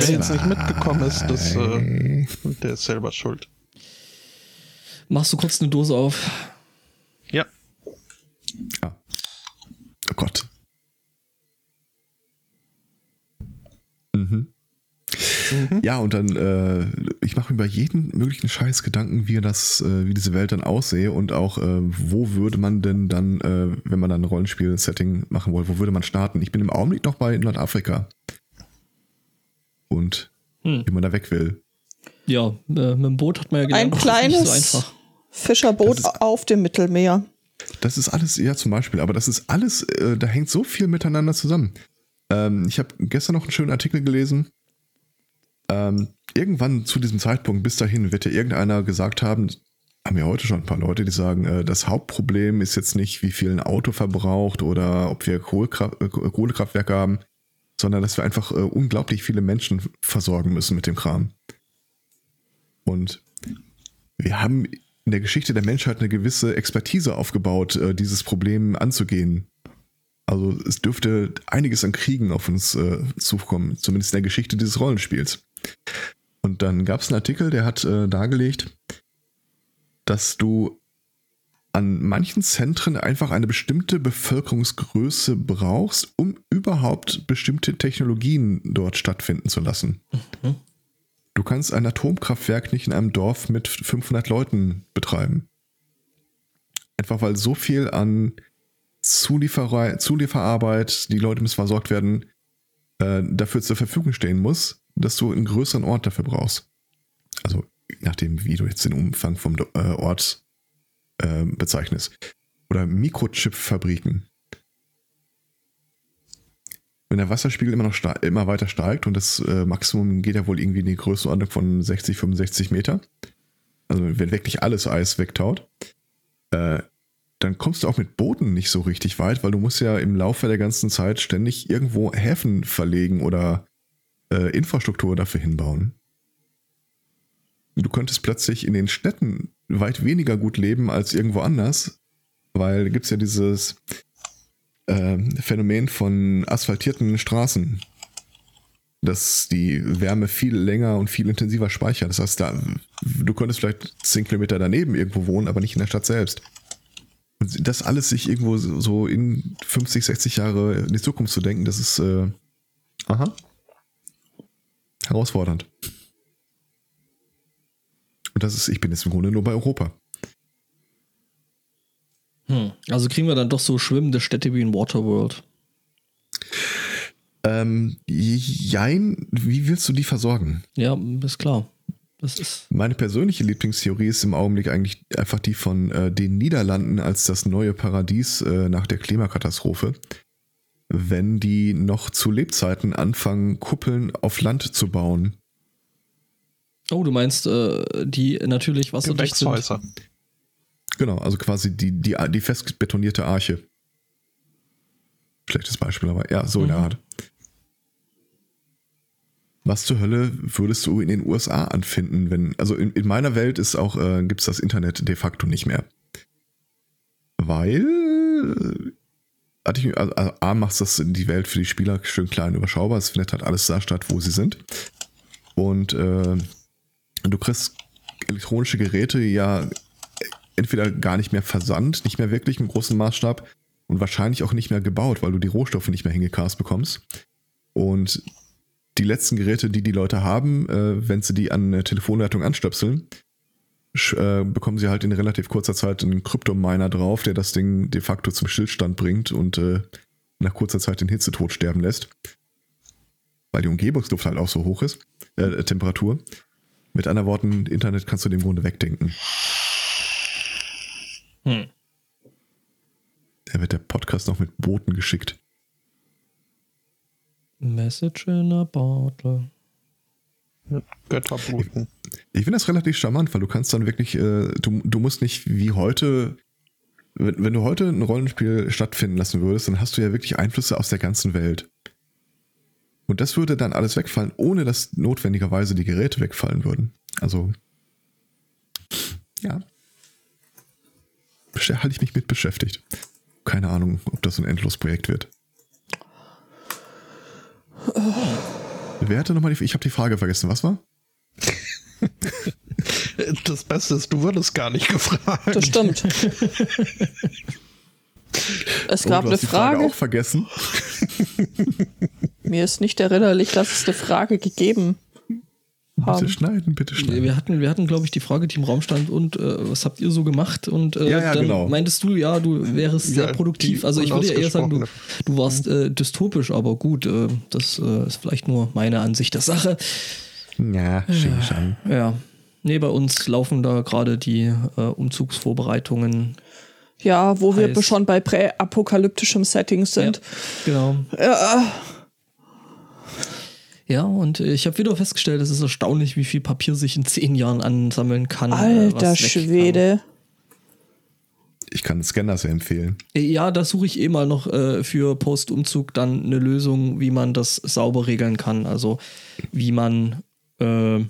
Wer jetzt nicht mitgekommen ist, das, äh, der ist selber schuld. Machst du kurz eine Dose auf? Ja. Ja. Oh Gott. Mhm. Mhm. Ja, und dann, äh, ich mache mir über jeden möglichen Scheiß Gedanken, wie das, äh, wie diese Welt dann aussehe und auch, äh, wo würde man denn dann, äh, wenn man dann ein Rollenspiel-Setting machen wollte, wo würde man starten? Ich bin im Augenblick noch bei Nordafrika. Und hm. wie man da weg will. Ja, äh, mit dem Boot hat man ja gelernt, ein kleines so Fischerboot ist, auf dem Mittelmeer. Das ist alles, ja zum Beispiel, aber das ist alles, äh, da hängt so viel miteinander zusammen. Ähm, ich habe gestern noch einen schönen Artikel gelesen, ähm, irgendwann zu diesem Zeitpunkt, bis dahin, wird ja irgendeiner gesagt haben, haben ja heute schon ein paar Leute, die sagen, äh, das Hauptproblem ist jetzt nicht, wie viel ein Auto verbraucht oder ob wir Kohlekraft, äh, Kohlekraftwerke haben, sondern dass wir einfach äh, unglaublich viele Menschen versorgen müssen mit dem Kram. Und wir haben in der Geschichte der Menschheit eine gewisse Expertise aufgebaut, äh, dieses Problem anzugehen. Also es dürfte einiges an Kriegen auf uns äh, zukommen, zumindest in der Geschichte dieses Rollenspiels. Und dann gab es einen Artikel, der hat äh, dargelegt, dass du an manchen Zentren einfach eine bestimmte Bevölkerungsgröße brauchst, um überhaupt bestimmte Technologien dort stattfinden zu lassen. Mhm. Du kannst ein Atomkraftwerk nicht in einem Dorf mit 500 Leuten betreiben. Einfach weil so viel an Zulieferer Zulieferarbeit, die Leute müssen versorgt werden, äh, dafür zur Verfügung stehen muss, dass du einen größeren Ort dafür brauchst. Also nachdem, wie du jetzt den Umfang vom äh, Ort äh, bezeichnest. Oder Mikrochip-Fabriken. Wenn der Wasserspiegel immer noch immer weiter steigt und das äh, Maximum geht ja wohl irgendwie in die Größenordnung von 60, 65 Meter, also wenn wirklich alles Eis wegtaut, äh, dann kommst du auch mit Booten nicht so richtig weit, weil du musst ja im Laufe der ganzen Zeit ständig irgendwo Häfen verlegen oder äh, Infrastruktur dafür hinbauen. Du könntest plötzlich in den Städten weit weniger gut leben als irgendwo anders, weil da gibt es ja dieses äh, Phänomen von asphaltierten Straßen, dass die Wärme viel länger und viel intensiver speichert. Das heißt, da, du könntest vielleicht 10 Kilometer daneben irgendwo wohnen, aber nicht in der Stadt selbst. Und das alles sich irgendwo so in 50, 60 Jahre in die Zukunft zu denken, das ist äh, aha, herausfordernd. Und das ist, ich bin jetzt im Grunde nur bei Europa. Hm. Also kriegen wir dann doch so schwimmende Städte wie in Waterworld. Ähm, jein, wie willst du die versorgen? Ja, ist klar. Das ist Meine persönliche Lieblingstheorie ist im Augenblick eigentlich einfach die von äh, den Niederlanden als das neue Paradies äh, nach der Klimakatastrophe wenn die noch zu Lebzeiten anfangen, Kuppeln auf Land zu bauen. Oh, du meinst, äh, die natürlich wasserdicht sind. Genau, also quasi die, die, die fest betonierte Arche. Schlechtes Beispiel, aber ja, so mhm. in der mhm. Art. Was zur Hölle würdest du in den USA anfinden, wenn, also in, in meiner Welt ist auch, äh, gibt es das Internet de facto nicht mehr. Weil hatte ich, also, also A, macht das die Welt für die Spieler schön klein überschaubar. Es findet halt alles da statt, wo sie sind. Und äh, du kriegst elektronische Geräte ja entweder gar nicht mehr versandt, nicht mehr wirklich im großen Maßstab und wahrscheinlich auch nicht mehr gebaut, weil du die Rohstoffe nicht mehr hingecast bekommst. Und die letzten Geräte, die die Leute haben, äh, wenn sie die an eine Telefonleitung anstöpseln, äh, bekommen sie halt in relativ kurzer Zeit einen Kryptominer drauf, der das Ding de facto zum Stillstand bringt und äh, nach kurzer Zeit den Hitzetod sterben lässt. Weil die Umgebungsluft halt auch so hoch ist, äh, Temperatur. Mit anderen Worten, Internet kannst du dem Grunde wegdenken. Hm. Da wird der Podcast noch mit Booten geschickt. Message in a bottle. Götterbluten. Ich finde das relativ charmant, weil du kannst dann wirklich, äh, du, du musst nicht wie heute, wenn, wenn du heute ein Rollenspiel stattfinden lassen würdest, dann hast du ja wirklich Einflüsse aus der ganzen Welt. Und das würde dann alles wegfallen, ohne dass notwendigerweise die Geräte wegfallen würden. Also, ja. Halte ich mich mit beschäftigt. Keine Ahnung, ob das ein Endlosprojekt wird. Wer hatte nochmal die Ich habe die Frage vergessen. Was war? Das Beste ist, du wurdest gar nicht gefragt. Das stimmt. Es gab oh, du eine hast die Frage Frage. auch vergessen. Mir ist nicht erinnerlich, dass es eine Frage gegeben Bitte haben. schneiden, bitte schneiden. Wir hatten, wir hatten, glaube ich, die Frage Team Raumstand und äh, was habt ihr so gemacht? Und äh, Ja, ja, dann genau. meintest du, ja, du wärst sehr Ja, produktiv. die Also ich würde ja eher sagen, du, du warst äh, dystopisch, aber gut, äh, das äh, ist vielleicht nur meine Ansicht der Sache. Ja, Xing Shang. Ja. Nee, bei uns laufen da gerade die äh, Umzugsvorbereitungen. Ja, wo wir Heißt- schon bei präapokalyptischem Setting sind. Ja, genau. Ja. Ja, und äh, ich habe wieder festgestellt, es ist erstaunlich, wie viel Papier sich in zehn Jahren ansammeln kann. äh, Alter kann. Schwede. Ich kann Scanner sehr empfehlen. Ja, da suche ich eh mal noch äh, für Postumzug dann eine Lösung, wie man das sauber regeln kann. Also wie man äh,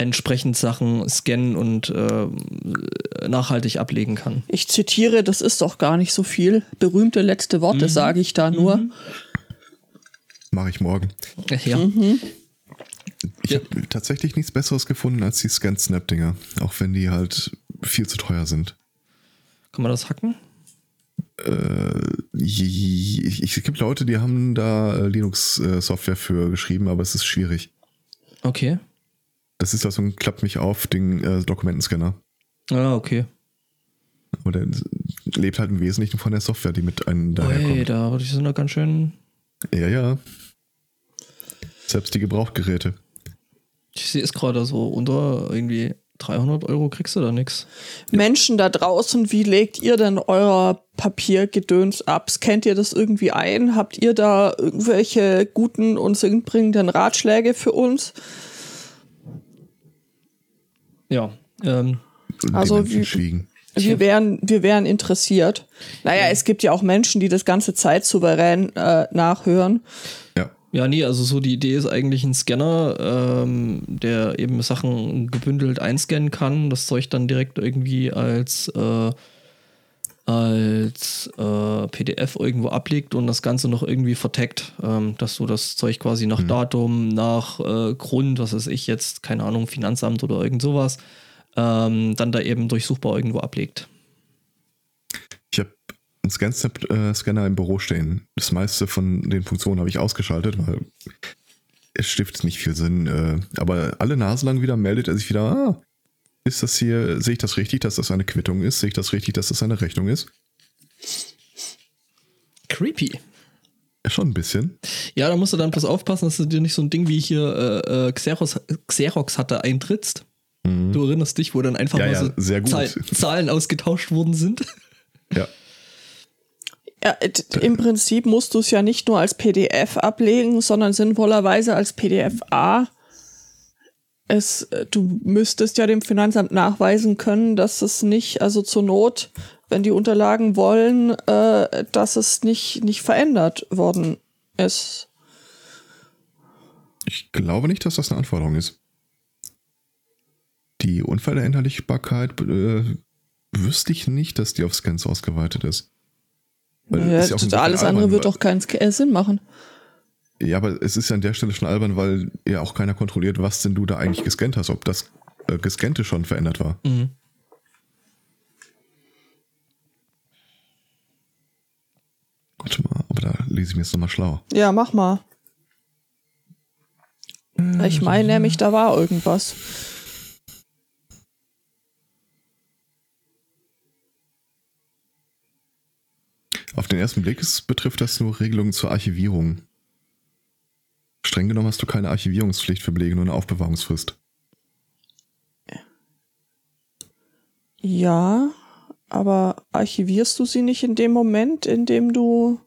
entsprechend Sachen scannen und äh, nachhaltig ablegen kann. Ich zitiere, das ist doch gar nicht so viel. Berühmte letzte Worte sage ich da nur. Mache ich morgen. Äh, Ja, Ich habe tatsächlich nichts Besseres gefunden als die Scan-Snap-Dinger. Auch wenn die halt viel zu teuer sind. kann man das hacken? Ich, ich, es gibt Leute, die haben da äh, Linux-Software für geschrieben, aber es ist schwierig. Okay. Das ist ja so ein Klappt mich auf Ding äh, Dokumentenscanner. Ah, okay. Aber der lebt halt im Wesentlichen von der Software, die mit einem daherkommt. da die sind da ganz schön. Ja, ja. Selbst die Gebrauchgeräte. Ich sehe es gerade so, unter irgendwie 300 Euro kriegst du da nichts. Menschen da draußen, wie legt ihr denn euer Papiergedöns ab? Scannt ihr das irgendwie ein? Habt ihr da irgendwelche guten und sinnbringenden Ratschläge für uns? Ja, ähm, Also schwiegen. Wir wären, wir wären interessiert. Naja, es gibt ja auch Menschen, die das ganze Zeit souverän äh, nachhören. Ja. Ja, nee, also so die Idee ist eigentlich ein Scanner, ähm, der eben Sachen gebündelt einscannen kann, das Zeug dann direkt irgendwie als, äh, als äh, PDF irgendwo ablegt und das Ganze noch irgendwie verteckt, ähm, dass du das Zeug quasi nach Datum, nach äh, Grund, was weiß ich jetzt, keine Ahnung, Finanzamt oder irgend sowas, ähm, dann da eben durchsuchbar irgendwo ablegt. Ich habe einen Scan-Scanner im Büro stehen. Das meiste von den Funktionen habe ich ausgeschaltet, weil es stiftet nicht viel Sinn. Äh, aber alle Nase lang wieder meldet er sich wieder, ah, ist das hier, sehe ich das richtig, dass das eine Quittung ist? Sehe ich das richtig, dass das eine Rechnung ist? Creepy. Ja, schon ein bisschen. Ja, da musst du dann bloß aufpassen, dass du dir nicht so ein Ding wie hier äh, äh, Xerox, Xerox hatte eintrittst. Du erinnerst dich, wo dann einfach Ja, mal ja, so sehr gut. Zahl, Zahlen ausgetauscht worden sind. Ja. Ja, Im Prinzip musst du es ja nicht nur als PDF ablegen, sondern sinnvollerweise als PDF-A. Es, äh, du müsstest ja dem Finanzamt nachweisen können, dass es nicht, also zur Not, wenn die Unterlagen wollen, äh, dass es nicht, nicht verändert worden ist. Ich glaube nicht, dass das eine Anforderung ist. Die Unfallerinnerlichbarkeit äh, wüsste ich nicht, dass die auf Scans ausgeweitet ist. Weil Ja, ist ja alles andere wird doch keinen äh, Sinn machen. Ja, aber es ist ja an der Stelle schon albern, weil ja auch keiner kontrolliert, was denn du da eigentlich gescannt hast, ob das äh, Gescannte schon verändert war. Mhm. Warte mal, aber da lese ich mir jetzt nochmal schlau. Ja, mach mal. Ich meine nämlich, da war irgendwas. Auf den ersten Blick betrifft das nur Regelungen zur Archivierung. Streng genommen hast du keine Archivierungspflicht für Belege, nur eine Aufbewahrungsfrist. Ja, aber archivierst du sie nicht in dem Moment, in dem du.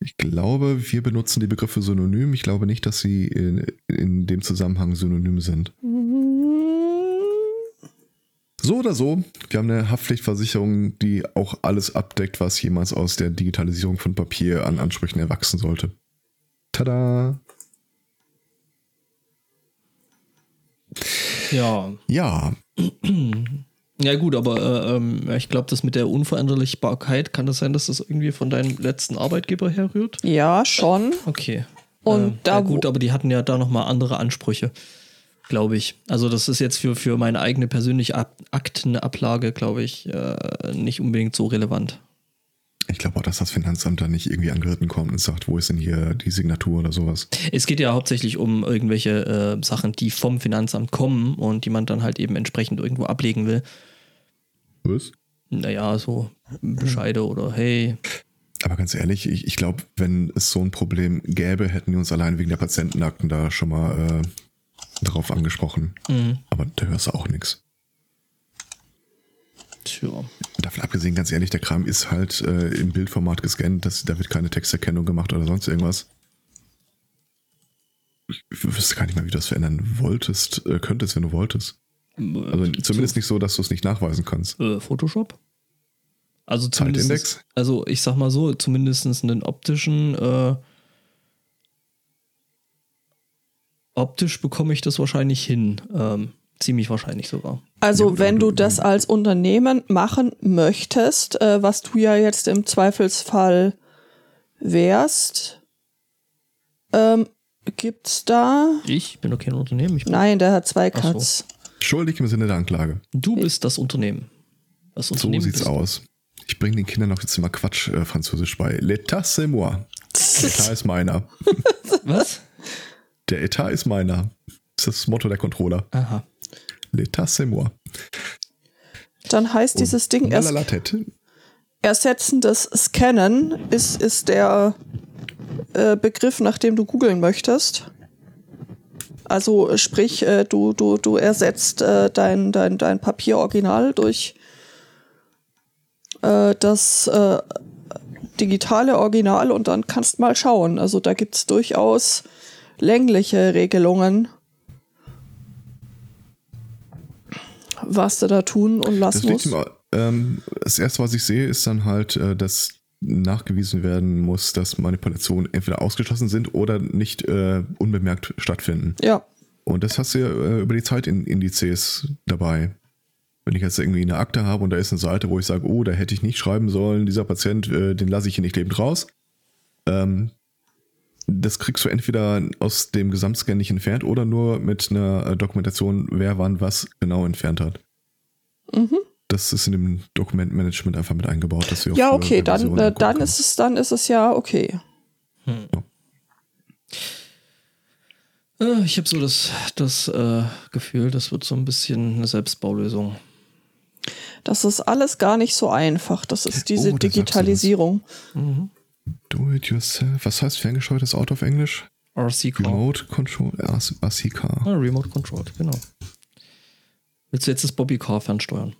Ich glaube, wir benutzen die Begriffe synonym. Ich glaube nicht, dass sie in, in dem Zusammenhang synonym sind. So oder so, wir haben eine Haftpflichtversicherung, die auch alles abdeckt, was jemals aus der Digitalisierung von Papier an Ansprüchen erwachsen sollte. Tada! Ja. Ja, Ja, gut, aber äh, ähm, ich glaube, das mit der Unveränderlichbarkeit, kann das sein, dass das irgendwie von deinem letzten Arbeitgeber herrührt? Ja, schon. Okay. Und äh, da ja gut, aber die hatten ja da nochmal andere Ansprüche, glaube ich. Also das ist jetzt für, für meine eigene persönliche Ab Aktenablage, glaube ich, äh, nicht unbedingt so relevant. Ich glaube auch, dass das Finanzamt da nicht irgendwie angeritten kommt und sagt, wo ist denn hier die Signatur oder sowas. Es geht ja hauptsächlich um irgendwelche äh, Sachen, die vom Finanzamt kommen und die man dann halt eben entsprechend irgendwo ablegen will. Was? Naja, so Bescheide oder hey, Aber ganz ehrlich, ich, ich glaube, wenn es so ein Problem gäbe, hätten die uns allein wegen der Patientenakten da schon mal äh, drauf angesprochen. mhm. Aber da hörst du auch nichts. Tja. Davon abgesehen, ganz ehrlich, der Kram ist halt äh, im Bildformat gescannt, das, da wird keine Texterkennung gemacht oder sonst irgendwas. Ich wüsste gar nicht mal, wie du das verändern wolltest, äh, könntest, wenn du wolltest. Also zumindest nicht so, dass du es nicht nachweisen kannst. Äh, Photoshop? Also zumindest, also ich sag mal so, zumindest einen optischen, äh, optisch bekomme ich das wahrscheinlich hin. Ähm, ziemlich wahrscheinlich sogar. Also wenn du das als Unternehmen machen möchtest, äh, was du ja jetzt im Zweifelsfall wärst, ähm, gibt's da? Ich bin doch kein Unternehmen. Ich bin, Nein, der hat zwei Ach so. Cuts. Schuldig im Sinne der Anklage. Du bist das Unternehmen. Das So Unternehmen sieht's bist aus. Ich bringe den Kindern noch jetzt immer Quatsch äh, Französisch bei. L'état c'est moi. Etat ist meiner. Was? Der Etat ist meiner. Das ist das Motto der Controller. Aha. L'état c'est moi. Dann heißt dieses Ding erst tête. ersetzendes Scannen ist, ist der äh, Begriff, nach dem du googeln möchtest. Also äh, sprich, äh, du, du, du ersetzt äh, dein, dein, dein Papieroriginal durch äh, das äh, digitale Original und dann kannst mal schauen. Also da gibt es durchaus längliche Regelungen, was du da tun und Das, lassen liegt musst. ähm, das erste, was ich sehe, ist dann halt, äh, dass nachgewiesen werden muss, dass Manipulationen entweder ausgeschlossen sind oder nicht äh, unbemerkt stattfinden. Ja. Und das hast du ja äh, über die Zeitindizes dabei. Wenn ich jetzt irgendwie eine Akte habe und da ist eine Seite, wo ich sage, oh, da hätte ich nicht schreiben sollen, dieser Patient, äh, den lasse ich hier nicht lebend raus. Ähm, das kriegst du entweder aus dem Gesamtscan nicht entfernt oder nur mit einer äh, Dokumentation, wer wann was genau entfernt hat. Mhm. Das ist in dem Dokumentmanagement einfach mit eingebaut, dass wir Ja, okay, dann, äh, dann ist es, dann ist es ja okay. Äh, ich habe so das, das äh, Gefühl, das wird so ein bisschen eine Selbstbaulösung. Das ist alles gar nicht so einfach. Das ist diese Oh, du was. Digitalisierung. Do it yourself. Was heißt ferngesteuertes Auto auf Englisch? RC Car. Remote Control, RCK. Ah, Remote Controlled, genau. Willst du jetzt das Bobby Car fernsteuern?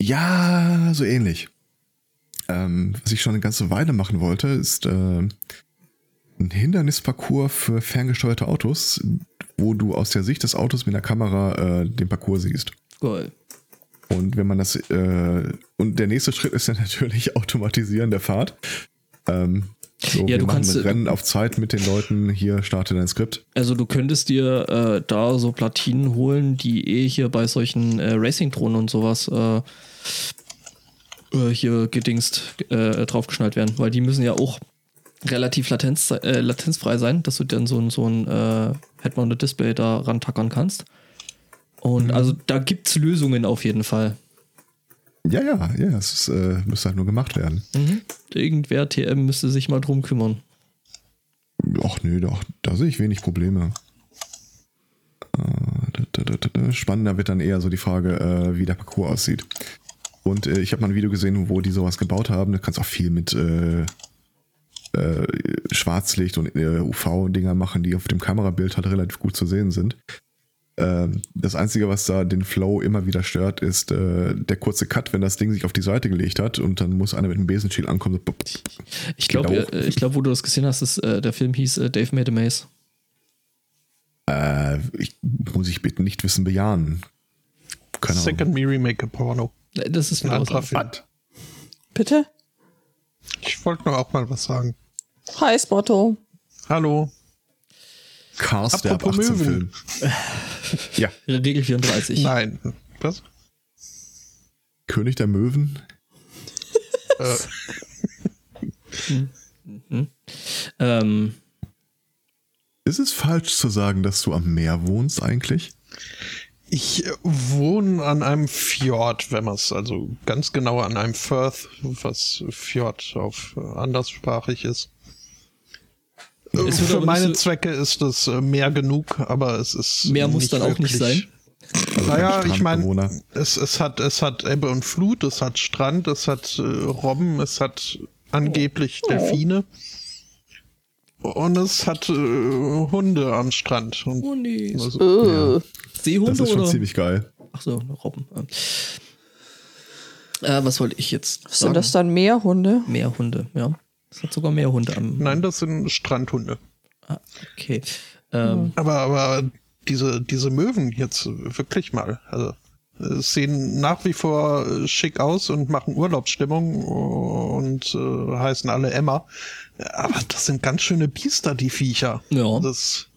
Ja, so ähnlich. Ähm, was ich schon eine ganze Weile machen wollte, ist äh, ein Hindernisparcours für ferngesteuerte Autos, wo du aus der Sicht des Autos mit der Kamera äh, den Parcours siehst. Geil. Und wenn man das, äh, und der nächste Schritt ist dann natürlich Automatisieren der Fahrt. Ähm, so, Ja, wir du kannst, äh, Rennen auf Zeit mit den Leuten, hier starte dein Skript. Also du könntest dir äh, da so Platinen holen, die eh hier bei solchen äh, Racing-Drohnen und sowas äh, äh, hier gedingst äh, draufgeschnallt werden, weil die müssen ja auch relativ latenz, latenzfrei sein, dass du dann so ein, so ein äh, Head-Mounted Display da rantackern kannst. Und also da gibt es Lösungen auf jeden Fall. Ja, ja, ja, es ist, äh, müsste halt nur gemacht werden. Irgendwer TM müsste sich mal drum kümmern. Ach nö, doch, da sehe ich wenig Probleme. Äh, da, da, da, da, da. Spannender wird dann eher so die Frage, äh, wie der Parcours aussieht. Und äh, ich habe mal ein Video gesehen, wo die sowas gebaut haben. Da kannst auch viel mit äh, Schwarzlicht und UV-Dinger machen, die auf dem Kamerabild halt relativ gut zu sehen sind. Ähm, das Einzige, was da den Flow immer wieder stört, ist äh, der kurze Cut, wenn das Ding sich auf die Seite gelegt hat und dann muss einer mit einem Besenschild ankommen. So, Ich glaube, äh, ich glaub, wo du das gesehen hast, ist, äh, der Film hieß äh, Dave Made a Maze. Äh, ich, muss ich bitte nicht wissen bejahen. Keine Ahnung. Second Me Remake a Porno. Äh, Das ist Ein anderer Film. Bitte? Ich wollte nur auch mal was sagen. Hi, Spotto. Hallo. Cars der ab Apropos 18 Möwen. Film. ja, Regel 34. Nein. Was? König der Möwen. Äh, Ähm, Ist es falsch zu sagen, dass du am Meer wohnst eigentlich? Ich äh, wohne an einem Fjord, wenn man es also ganz genau an einem Firth, was Fjord auf äh, anderssprachig ist. Es wird Für meine so- Zwecke ist es äh, mehr genug, aber es ist Mehr muss dann auch nicht sein. Naja, ich meine, es, es hat es hat Ebbe und Flut, es hat Strand, es hat äh, Robben, es hat angeblich Delfine und es hat äh, Hunde am Strand. Und Oh nee. also, Äh, Seehunde Das ist schon oder? ziemlich geil. Ach so, Robben. Äh, was wollte ich jetzt sagen? sind das dann Meerhunde? Meerhunde, ja. Es hat sogar Meerhunde am. nein, das sind Strandhunde. Ah, okay. Ähm, Aber, aber diese, diese Möwen jetzt wirklich mal, also äh, sehen nach wie vor schick aus und machen Urlaubsstimmung und äh, heißen alle Emma. Aber das sind ganz schöne Biester, die Viecher. Ja. Das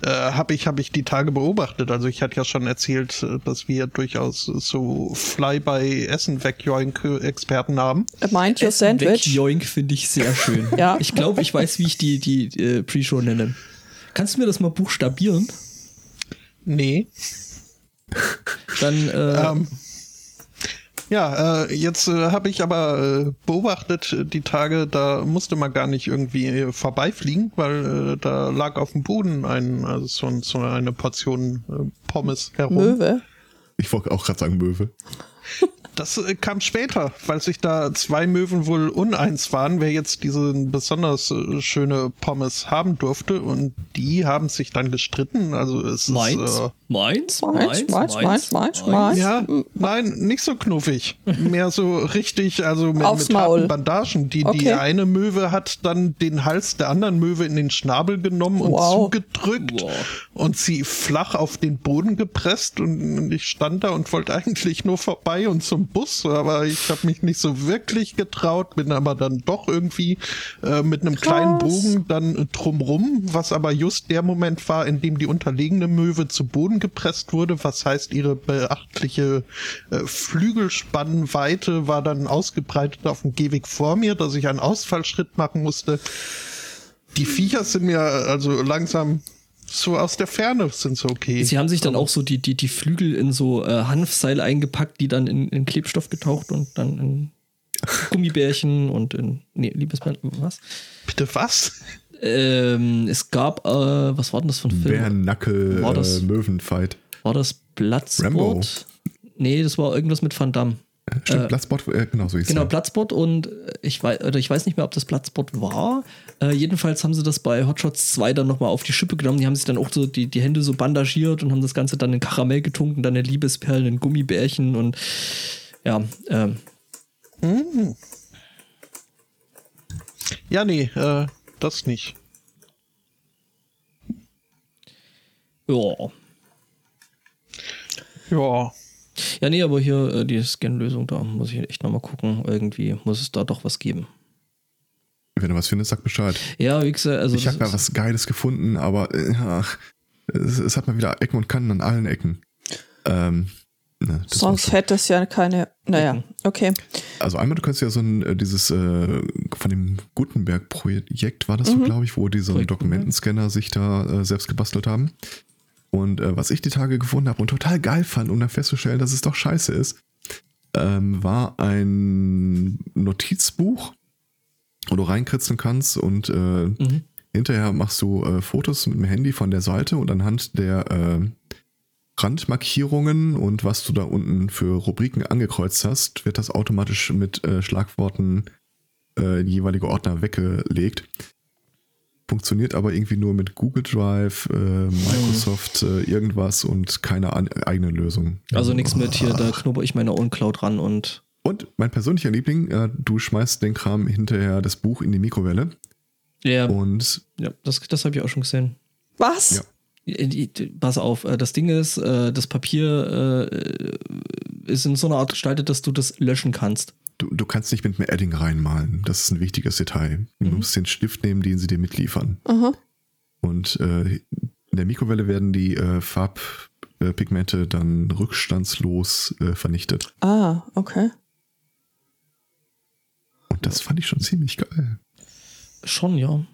äh, habe ich, hab ich die Tage beobachtet. Also ich hatte ja schon erzählt, äh, dass wir durchaus so Fly-by-Essen-Wegjoink-Experten haben. Mind your sandwich. Joink finde ich sehr schön. Ja. Ich glaube, ich weiß, wie ich die, die äh, Pre-Show nenne. Kannst du mir das mal buchstabieren? Nee. Dann, äh, Ähm, ja, äh, jetzt äh, habe ich aber äh, beobachtet äh, die Tage, da musste man gar nicht irgendwie äh, vorbeifliegen, weil äh, da lag auf dem Boden ein, also so, so eine Portion äh, Pommes herum. Möwe. Ich wollte auch gerade sagen Möwe. Das äh, kam später, weil sich da zwei Möwen wohl uneins waren, wer jetzt diese besonders äh, schöne Pommes haben durfte. Und die haben sich dann gestritten. Also es meins, ist. Äh, meins, Meins, meins, meins, meins, meins. ja, nein, nicht so knuffig. Mehr so richtig, also mit, Aufs mit harten. Bandagen. Die, die Okay. eine Möwe hat dann den Hals der anderen Möwe in den Schnabel genommen und Wow. zugedrückt Wow. und sie flach auf den Boden gepresst. Und ich stand da und wollte eigentlich nur vorbei und zum Bus, aber ich habe mich nicht so wirklich getraut, bin aber dann doch irgendwie äh, mit einem kleinen Bogen dann drumrum, was aber just der Moment war, in dem die unterlegene Möwe zu Boden gepresst wurde, was heißt, ihre beachtliche äh, Flügelspannweite war dann ausgebreitet auf dem Gehweg vor mir, dass ich einen Ausfallschritt machen musste. Die Viecher sind mir also langsam so aus der Ferne sind so okay. Sie haben sich dann auch so die, die, die Flügel in so äh, Hanfseil eingepackt, die dann in, in Klebstoff getaucht und dann in Gummibärchen und in. Nee, Liebesband, was? Bitte was? Ähm, es gab, äh, was war denn das für ein Film? Bärennackel, War das- äh, Möwenfight. War das Bloodsport? Rambo. Nee, das war irgendwas mit Van Damme. Stimmt, Bloodspot, äh, genau so hieß Genau. Bloodsport und äh, ich weiß, oder ich weiß nicht mehr, ob das Bloodsport war. Äh, jedenfalls haben sie das bei Hotshots 2 dann nochmal auf die Schippe genommen. Die haben sich dann auch so die, die Hände so bandagiert und haben das Ganze dann in Karamell getunken, dann in Liebesperlen, in Gummibärchen und ja, ähm, Ja, nee, äh, das nicht. ja. Ja. Ja, nee, aber hier äh, die Scan-Lösung, da muss ich echt nochmal gucken. Irgendwie muss es da doch was geben. Wenn du was findest, sag Bescheid. Ja, wie gesagt, also. ich habe ja was Geiles gefunden, aber äh, es, es hat mal wieder Ecken und Kanten an allen Ecken. Ähm, ne, das Sonst hätte es ja keine. Naja, okay. Also einmal, du kannst ja so ein, äh, dieses äh, von dem Gutenberg-Projekt war das so, glaube ich, wo die so einen Dokumentenscanner sich da äh, selbst gebastelt haben. Und äh, was ich die Tage gefunden habe und total geil fand, um dann festzustellen, dass es doch scheiße ist, ähm, war ein Notizbuch, wo du reinkritzeln kannst und äh, Mhm. hinterher machst du äh, Fotos mit dem Handy von der Seite und anhand der äh, Randmarkierungen und was du da unten für Rubriken angekreuzt hast, wird das automatisch mit äh, Schlagworten äh, in jeweilige Ordner weggelegt. Funktioniert aber irgendwie nur mit Google Drive, äh, Microsoft, äh, irgendwas und keine an eigene Lösung. Also nichts mit hier, da knubber ich meine Own Cloud ran und. Und mein persönlicher Liebling, äh, du schmeißt den Kram hinterher das Buch in die Mikrowelle Ja, und ja das, das habe ich auch schon gesehen. Was? Ja. Die- Pass auf, äh, das Ding ist, äh, das Papier äh, ist in so einer Art gestaltet, dass du das löschen kannst. Du, du kannst nicht mit einem Edding reinmalen. Das ist ein wichtiges Detail. Du musst den Stift nehmen, den sie dir mitliefern. Aha. Und äh, in der Mikrowelle werden die äh, Farbpigmente dann rückstandslos äh, vernichtet. Ah, okay. Und das fand ich schon ziemlich geil. Schon, ja.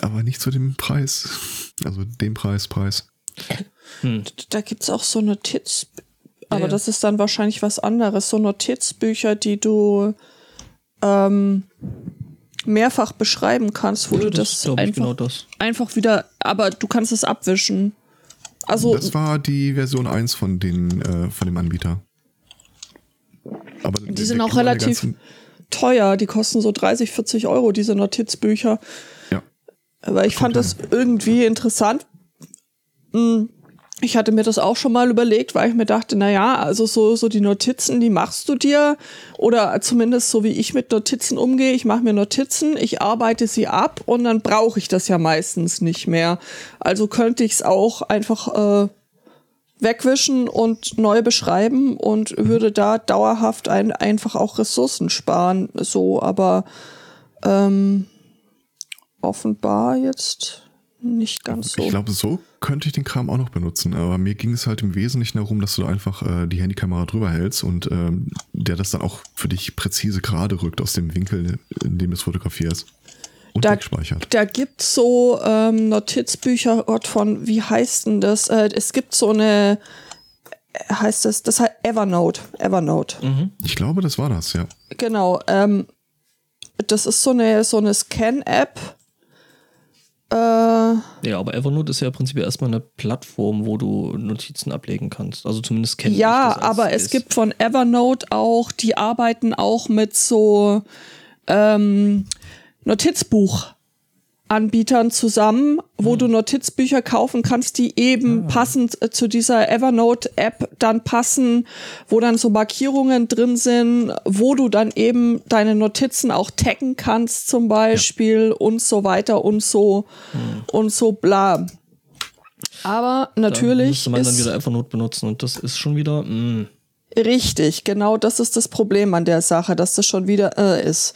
aber nicht zu dem Preis. Also dem Preis, Preis. Da gibt's auch so Notiz, aber ja. das ist dann wahrscheinlich was anderes. So Notizbücher, die du ähm, mehrfach beschreiben kannst, wo Ja, du das das, ich, einfach, genau das. einfach wieder, aber du kannst es abwischen. Also Das war die Version 1 von, den, äh, von dem Anbieter. Aber Die sind auch relativ teuer, die kosten so 30, 40 Euro, diese Notizbücher. Ja. Aber ich fand das irgendwie interessant. Hm, Ich hatte mir das auch schon mal überlegt, weil ich mir dachte, na ja, also so, so die Notizen, die machst du dir oder zumindest so wie ich mit Notizen umgehe. Ich mache mir Notizen, ich arbeite sie ab und dann brauche ich das ja meistens nicht mehr. Also könnte ich es auch einfach äh, wegwischen und neu beschreiben und würde da dauerhaft ein, einfach auch Ressourcen sparen. So, aber ähm, offenbar jetzt nicht ganz so. Ich glaube, so könnte ich den Kram auch noch benutzen, aber mir ging es halt im Wesentlichen darum, dass du da einfach äh, die Handykamera drüber hältst und ähm, der das dann auch für dich präzise gerade rückt aus dem Winkel, in dem du es fotografierst. Und Da- wegspeichert. Da gibt's so ähm, Notizbücher Gott, von, wie heißt denn das? Äh, es gibt so eine, äh, heißt das, das heißt Evernote. Evernote. Ich glaube, das war das, ja. Genau. Ähm, das ist so eine, so eine Scan-App. Äh, Ja, aber Evernote ist ja prinzipiell erstmal eine Plattform, wo du Notizen ablegen kannst. Also zumindest kenne ich Ja, das. als aber es ist. gibt von Evernote auch, die arbeiten auch mit so ähm, Notizbuchanbietern zusammen, wo Hm. du Notizbücher kaufen kannst, die eben Ah. passend äh, zu dieser Evernote-App dann passen, wo dann so Markierungen drin sind, wo du dann eben deine Notizen auch taggen kannst zum Beispiel und so weiter und so und so bla. Aber Hm. Da natürlich müsste man dann wieder Evernote benutzen und das ist schon wieder. Mh. Richtig, genau das ist das Problem an der Sache, dass das schon wieder äh, ist.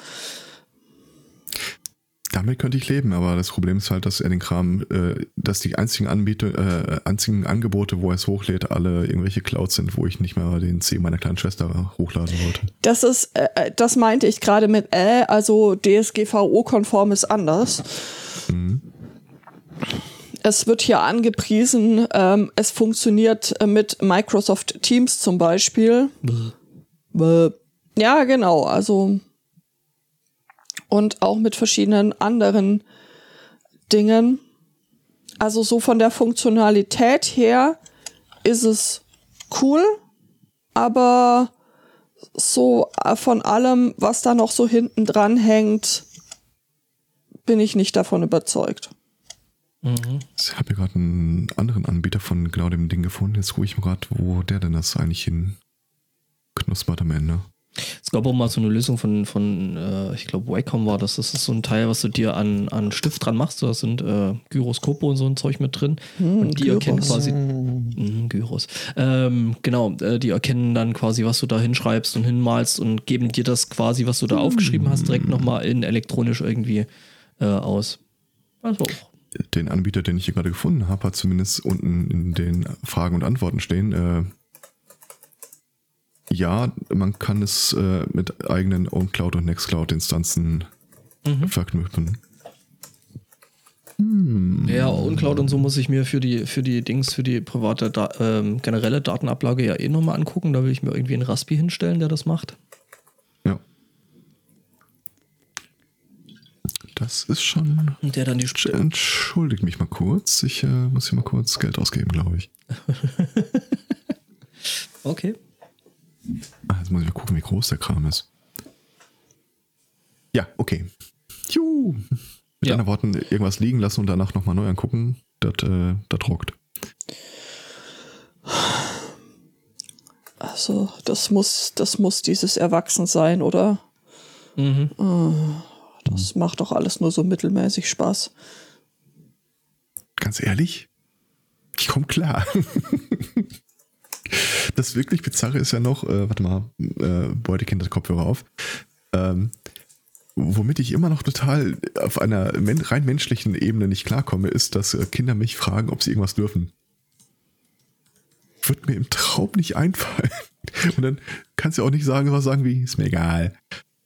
Damit könnte ich leben, aber das Problem ist halt, dass er den Kram, äh, dass die einzigen Anbieter, äh, einzigen Angebote, wo er es hochlädt, alle irgendwelche Clouds sind, wo ich nicht mehr den C meiner kleinen Schwester hochladen wollte. Das ist, äh, äh, das meinte ich gerade mit äh, also DSGVO-konform ist anders. Es wird hier angepriesen, ähm, es funktioniert äh, mit Microsoft Teams zum Beispiel. Bäh. Ja, genau, also und auch mit verschiedenen anderen Dingen. Also so von der Funktionalität her ist es cool, aber so äh, von allem, was da noch so hinten dran hängt, bin ich nicht davon überzeugt. Ich habe hier gerade einen anderen Anbieter von genau dem Ding gefunden. Jetzt gucke ich mal gerade, wo der denn das eigentlich hin knuspert am Ende. Es gab auch mal so eine Lösung von, von äh, ich glaube, Wacom war das. Das ist so ein Teil, was du dir an, an Stift dran machst. Da sind äh, Gyroskope und so ein Zeug mit drin. und die erkennen Gyros. quasi. Mhm, Gyros. Ähm, genau, äh, die erkennen dann quasi, was du da hinschreibst und hinmalst und geben dir das quasi, was du da aufgeschrieben hast, direkt nochmal in elektronisch irgendwie äh, aus. Also auch. Den Anbieter, den ich hier gerade gefunden habe, hat zumindest unten in den Fragen und Antworten stehen. Ja, man kann es äh, mit eigenen OwnCloud und Nextcloud-Instanzen verknüpfen. Ja, und Cloud und so muss ich mir für die, für die Dings, für die private, da ähm, generelle Datenablage ja eh nochmal angucken. Da will ich mir irgendwie einen Raspi hinstellen, der das macht. Ja. Das ist schon. Und der dann die Sp Entschuldigt mich mal kurz. Ich äh, muss hier mal kurz Geld ausgeben, glaube ich. Okay. Ah, jetzt muss ich mal gucken, wie groß der Kram ist. Ja, okay. Juhu. Mit Ja. anderen Worten, irgendwas liegen lassen und danach nochmal neu angucken, das äh, rockt. Also, das muss, das muss dieses Erwachsensein, oder? Mhm. Äh, Das macht doch alles nur so mittelmäßig Spaß. Ganz ehrlich, ich komme klar. das wirklich Bizarre ist ja noch, äh, warte mal, äh, Beutekind hat Kopfhörer auf. Ähm, womit ich immer noch total auf einer men rein menschlichen Ebene nicht klarkomme, ist, dass äh, Kinder mich fragen, ob sie irgendwas dürfen. Wird mir im Traum nicht einfallen. Und dann kannst du auch nicht sagen, was sagen wie, ist mir egal.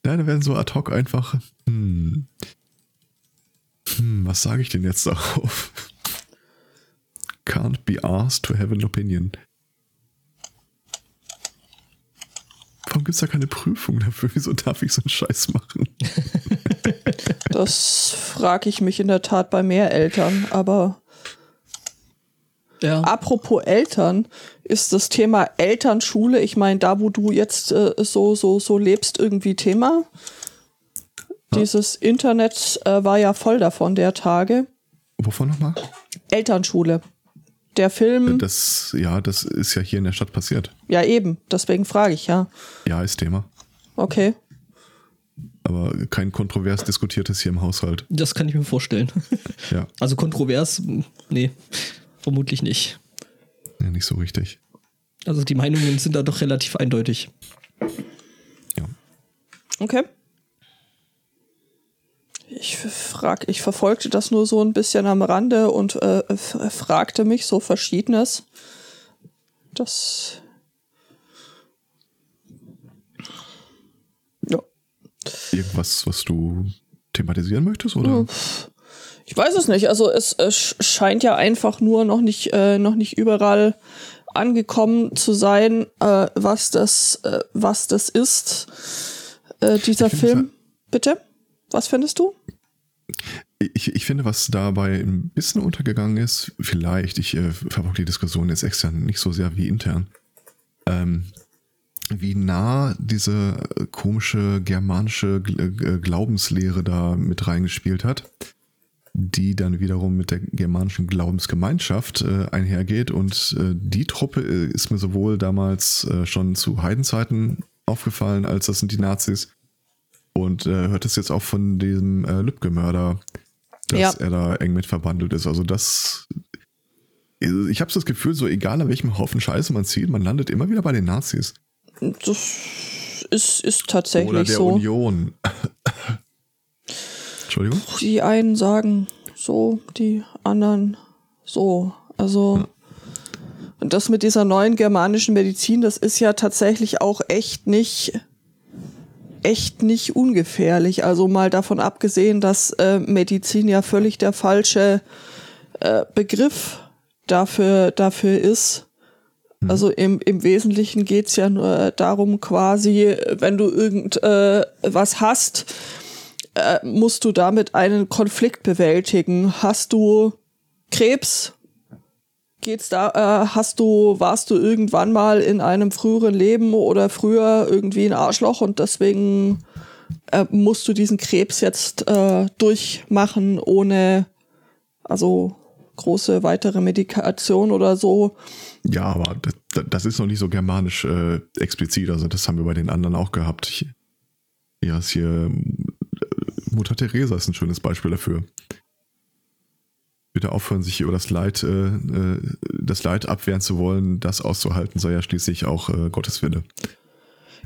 Nein, dann werden so ad hoc einfach, hm, Hm, was sage ich denn jetzt darauf? Can't be asked to have an opinion. Warum gibt es da keine Prüfung dafür? Wieso darf ich so einen Scheiß machen? Das frage ich mich in der Tat bei mehr Eltern. Aber Ja. apropos Eltern, ist das Thema Elternschule, ich meine, da wo du jetzt äh, so, so, so lebst, irgendwie Thema? Dieses Internet äh, war ja voll davon der Tage. Wovon nochmal? Elternschule. Der Film, Das, ja, das ist ja hier in der Stadt passiert. ja eben, deswegen frage ich ja. Ja, ist Thema. Okay. Aber kein kontrovers diskutiertes hier im Haushalt. Das kann ich mir vorstellen. Ja, Also kontrovers, nee, vermutlich nicht. ja nicht so richtig. Also die Meinungen sind da doch relativ eindeutig. Ja. Okay. Ich frag, ich verfolgte das nur so ein bisschen am Rande und äh, fragte mich so Verschiedenes. Das. Ja. Irgendwas, was du thematisieren möchtest, oder? Ich weiß es nicht. Also es, es scheint ja einfach nur noch nicht, äh, noch nicht überall angekommen zu sein, äh, was das, äh, was das ist. Äh, dieser Film. Bitte? Was findest du? Ich, ich finde, was dabei ein bisschen untergegangen ist, vielleicht, ich äh, verfolge die Diskussion jetzt extern nicht so sehr wie intern, ähm, wie nah diese äh, komische germanische Gl- äh, Glaubenslehre da mit reingespielt hat, die dann wiederum mit der germanischen Glaubensgemeinschaft äh, einhergeht. Und äh, die Truppe äh, ist mir sowohl damals äh, schon zu Heidenzeiten aufgefallen, als das sind die Nazis. Und äh, hört es jetzt auch von diesem äh, Lübcke-Mörder, dass Ja. er da eng mit verbandelt ist. Also das. Ich habe das Gefühl, so egal an welchem Haufen Scheiße man zieht, man landet immer wieder bei den Nazis. Das ist, ist tatsächlich Oder der so. Union. Entschuldigung? Die einen sagen so, die anderen so. Also und das mit dieser neuen germanischen Medizin, das ist ja tatsächlich auch echt nicht echt nicht ungefährlich. Also mal davon abgesehen, dass äh, Medizin ja völlig der falsche äh, Begriff dafür dafür ist. Also im, im Wesentlichen geht's ja nur darum, quasi, wenn du irgend äh, was hast, äh, musst du damit einen Konflikt bewältigen. Hast du Krebs? Geht's da, äh, hast du, warst du irgendwann mal in einem früheren Leben oder früher irgendwie ein Arschloch und deswegen äh, musst du diesen Krebs jetzt äh, durchmachen ohne, also große weitere Medikation oder so. Ja, aber das, das ist noch nicht so germanisch äh, explizit. Also das haben wir bei den anderen auch gehabt. Ich, ja, ist hier äh, Mutter Teresa ist ein schönes Beispiel dafür. Bitte aufhören, sich über das Leid, äh, äh, das Leid abwehren zu wollen. Das auszuhalten sei ja schließlich auch äh, Gottes Wille.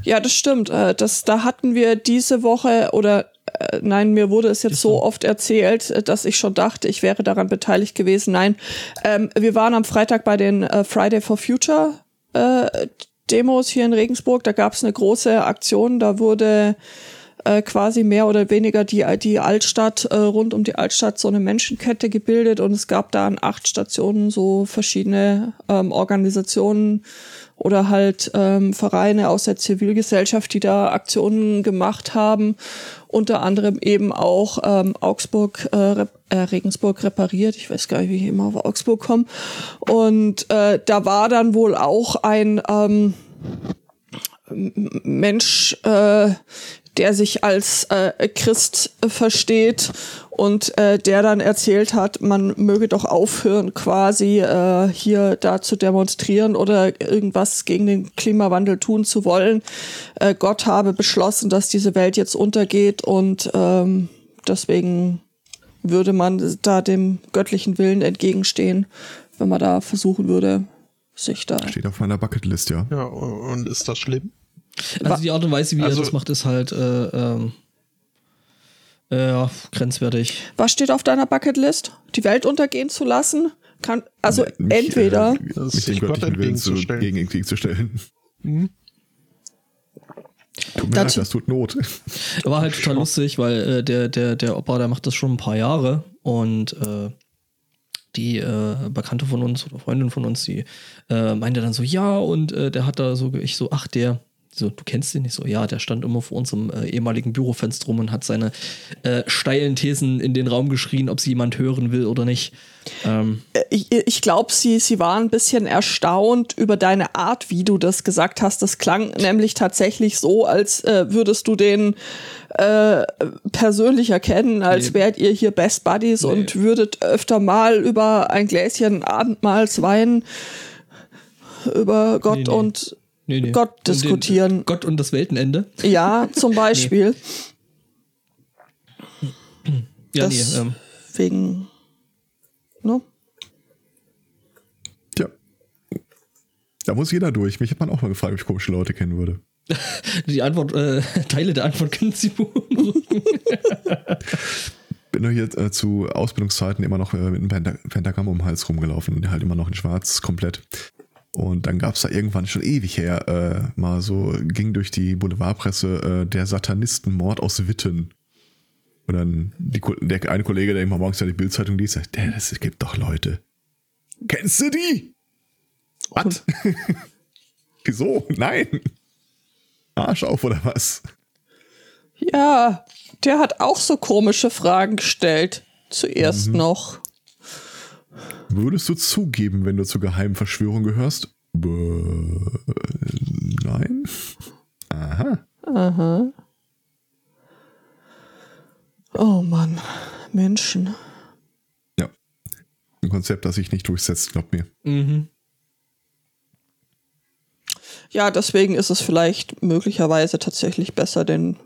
Ja, das stimmt. Äh, Das, da hatten wir diese Woche oder äh, nein, mir wurde es jetzt so oft erzählt, äh, dass ich schon dachte, ich wäre daran beteiligt gewesen. Nein, ähm, wir waren am Freitag bei den äh, Friday for Future äh, Demos hier in Regensburg. Da gab es eine große Aktion. Da wurde äh, quasi mehr oder weniger die, die Altstadt, äh, rund um die Altstadt so eine Menschenkette gebildet und es gab da an acht Stationen so verschiedene ähm, Organisationen oder halt ähm, Vereine aus der Zivilgesellschaft, die da Aktionen gemacht haben. Unter anderem eben auch ähm, Augsburg, äh, äh, Regensburg repariert. Ich weiß gar nicht, wie ich immer auf Augsburg komme. Und äh, da war dann wohl auch ein ähm, Mensch, äh, der sich als äh, Christ versteht und äh, der dann erzählt hat, man möge doch aufhören, quasi äh, hier da zu demonstrieren oder irgendwas gegen den Klimawandel tun zu wollen. Äh, Gott habe beschlossen, dass diese Welt jetzt untergeht und ähm, deswegen würde man da dem göttlichen Willen entgegenstehen, wenn man da versuchen würde, sich da Steht auf meiner Bucketlist, ja. Ja, und ist das schlimm? Also die Art und Weise, wie Also- er das macht, ist halt äh, ähm, äh, ja, grenzwertig. Was steht auf deiner Bucketlist? Die Welt untergehen zu lassen? Kann, also Mich, entweder, Äh, Das mit dem sich Gott göttlichen Willen zu, entgegenzustellen. gegen entgegenzustellen. Tut mir Das- leid, das tut Not. War halt total lustig, weil äh, der, der, der Opa, der macht das schon ein paar Jahre und äh, die äh, Bekannte von uns oder Freundin von uns, die äh, meinte dann so, ja, und äh, der hat da so, ich so, ach, der, so, du kennst den nicht so, ja, der stand immer vor unserem äh, ehemaligen Bürofenster rum und hat seine äh, steilen Thesen in den Raum geschrien, ob sie jemand hören will oder nicht. Ähm, ich, ich glaube, sie, sie war ein bisschen erstaunt über deine Art, wie du das gesagt hast. Das klang nämlich tatsächlich so, als äh, würdest du den äh, persönlich erkennen, als Nee. wärt ihr hier Best Buddies Nee. und würdet öfter mal über ein Gläschen Abendmahlswein über Gott Nee, nee. und nee, nee. Gott Und den- diskutieren. Gott und das Weltenende. Ja, zum Beispiel. Ja, Das- nee, ähm, Wegen. Ne? Tja. Da muss jeder durch. Mich hat man auch mal gefragt, ob ich komische Leute kennen würde. die Antwort, äh, Teile der Antwort können Sie beunruhigen. Bin nur hier äh, zu Ausbildungszeiten immer noch äh, mit einem Penta Pentagramm um den Hals rumgelaufen und halt immer noch in schwarz komplett. Und dann gab es da irgendwann schon ewig her, äh, mal so, ging durch die Boulevardpresse äh, der Satanistenmord aus Witten. Und dann die, der eine Kollege, der immer morgens ja die Bildzeitung liest, sagt, der, das gibt doch Leute. Kennst du die? Was? Wieso? Nein. Arsch auf oder was? Ja, der hat auch so komische Fragen gestellt. Zuerst noch. Würdest du zugeben, wenn du zur geheimen Verschwörung gehörst? Bäh, nein. Aha. Oh Mann, Menschen. Ja. Ein Konzept, das sich nicht durchsetzt, glaub mir. mhm. Ja, deswegen ist es vielleicht möglicherweise tatsächlich besser, den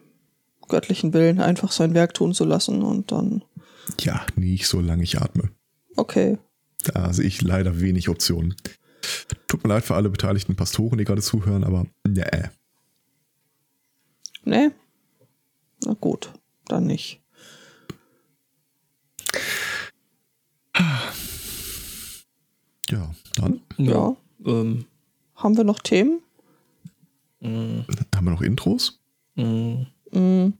göttlichen Willen einfach sein Werk tun zu lassen und dann, Ja, nicht solange ich atme. Okay. Da sehe ich leider wenig Optionen. Tut mir leid für alle beteiligten Pastoren, die gerade zuhören, aber nee. Ne? Na gut, dann nicht. Ja, dann Ja. Ähm, Haben wir noch Themen? haben wir noch Intros. mh, Mm,